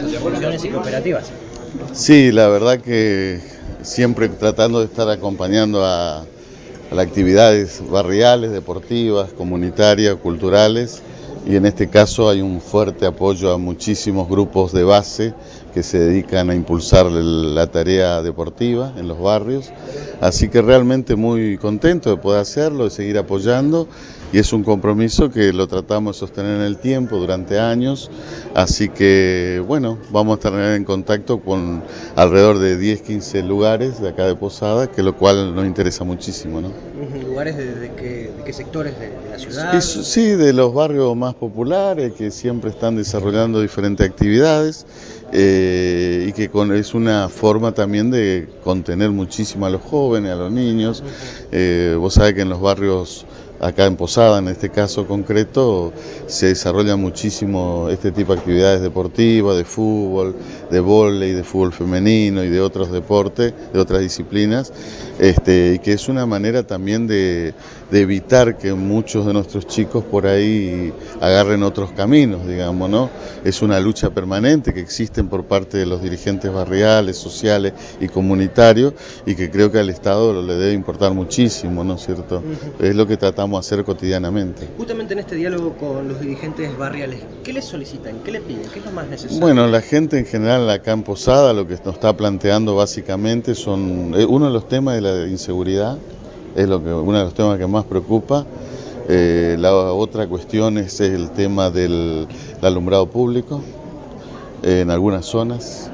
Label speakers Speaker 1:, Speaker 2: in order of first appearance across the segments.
Speaker 1: asociaciones y cooperativas.
Speaker 2: Sí, la verdad que siempre tratando de estar acompañando a, a las actividades barriales, deportivas, comunitarias, culturales y en este caso hay un fuerte apoyo a muchísimos grupos de base que se dedican a impulsar la tarea deportiva en los barrios. Así que realmente muy contento de poder hacerlo, de seguir apoyando y es un compromiso que lo tratamos de sostener en el tiempo durante años. Así que bueno, vamos a estar en contacto con alrededor de 10, 15 lugares de acá de Posada, que lo cual nos interesa muchísimo. ¿no?
Speaker 1: ¿Lugares de, qué, sectores de, la ciudad?
Speaker 2: Sí, de los barrios más populares que siempre están desarrollando diferentes actividades. Eh, y que es una forma también de contener muchísimo a los jóvenes, a los niños. Eh, vos sabés que en los barrios acá en Posada, en este caso concreto, se desarrolla muchísimo este tipo de actividades deportivas, de fútbol, de vóley, de fútbol femenino y de otros deportes, de otras disciplinas, este, y que es una manera también de, evitar que muchos de nuestros chicos por ahí agarren otros caminos, digamos, ¿no? Es una lucha permanente que existe por parte de los dirigentes barriales, sociales y comunitarios, y que creo que al Estado le debe importar muchísimo, ¿no es cierto? Es lo que tratamos hacer cotidianamente.
Speaker 1: Justamente en este diálogo con los dirigentes barriales, ¿qué les solicitan? ¿Qué les piden? ¿Qué es lo más necesario?
Speaker 2: Bueno, la gente en general acá en Posada lo que nos está planteando básicamente son eh, uno de los temas de la inseguridad, es lo que uno de los temas que más preocupa. Eh, la otra cuestión es el tema del alumbrado público en algunas zonas.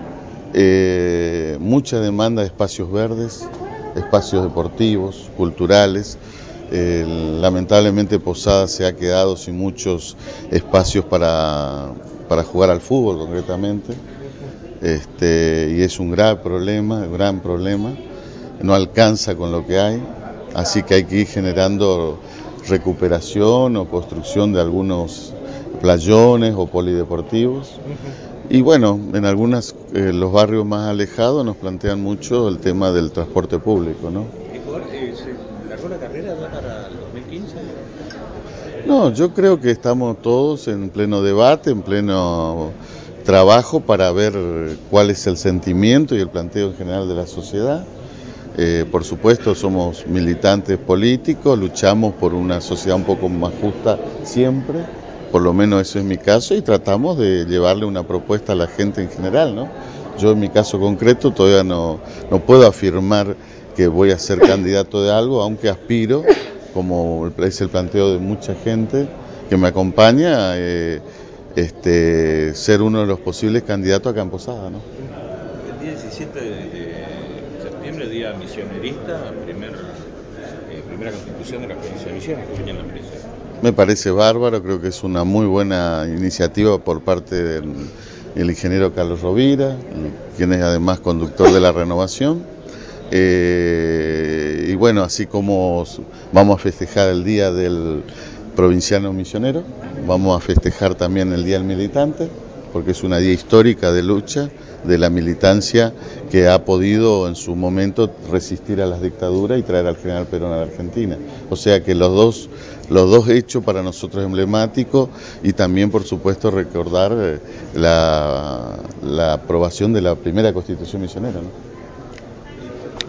Speaker 2: Eh, mucha demanda de espacios verdes, espacios deportivos, culturales lamentablemente Posada se ha quedado sin muchos espacios para, jugar al fútbol concretamente. Este, y es un gran problema, gran problema. No alcanza con lo que hay, así que hay que ir generando recuperación o construcción de algunos playones o polideportivos. Y bueno, en algunos eh, los barrios más alejados nos plantean mucho el tema del transporte público, ¿no?
Speaker 1: La carrera para el 2015?
Speaker 2: No, yo creo que estamos todos en pleno debate, en pleno trabajo para ver cuál es el sentimiento y el planteo en general de la sociedad. Eh, por supuesto, somos militantes políticos, luchamos por una sociedad un poco más justa siempre, por lo menos eso es mi caso, y tratamos de llevarle una propuesta a la gente en general. ¿no? Yo en mi caso concreto todavía no, no puedo afirmar que voy a ser candidato de algo, aunque aspiro, como es el planteo de mucha gente que me acompaña, eh, este, ser uno de los posibles candidatos a Camposada. ¿no?
Speaker 3: El día 17 de septiembre, día misionerista, primer, eh, primera constitución de la provincia de Misiones, que en la
Speaker 2: Me parece bárbaro, creo que es una muy buena iniciativa por parte del ingeniero Carlos Rovira, quien es además conductor de la renovación eh, y bueno, así como vamos a festejar el Día del Provinciano Misionero, vamos a festejar también el Día del Militante, porque es una día histórica de lucha de la militancia que ha podido en su momento resistir a las dictaduras y traer al general Perón a la Argentina. O sea que los dos, los dos hechos para nosotros emblemáticos y también por supuesto recordar eh, la, aprobación de la primera constitución misionera.